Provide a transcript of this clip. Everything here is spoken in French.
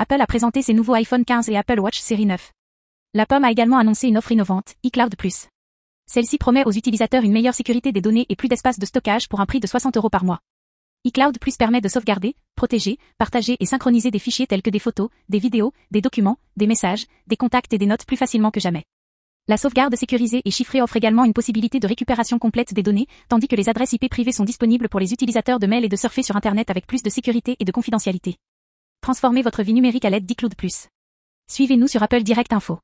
Apple a présenté ses nouveaux iPhone 15 et Apple Watch série 9. La pomme a également annoncé une offre innovante, iCloud Plus. Celle-ci promet aux utilisateurs une meilleure sécurité des données et plus d'espace de stockage pour un prix de 60 euros par mois. iCloud Plus permet de sauvegarder, protéger, partager et synchroniser des fichiers tels que des photos, des vidéos, des documents, des messages, des contacts et des notes plus facilement que jamais. La sauvegarde sécurisée et chiffrée offre également une possibilité de récupération complète des données, tandis que les adresses IP privées sont disponibles pour les utilisateurs de mail et de surfer sur Internet avec plus de sécurité et de confidentialité. Transformez votre vie numérique à l'aide d'iCloud+. Suivez-nous sur Apple Direct Info.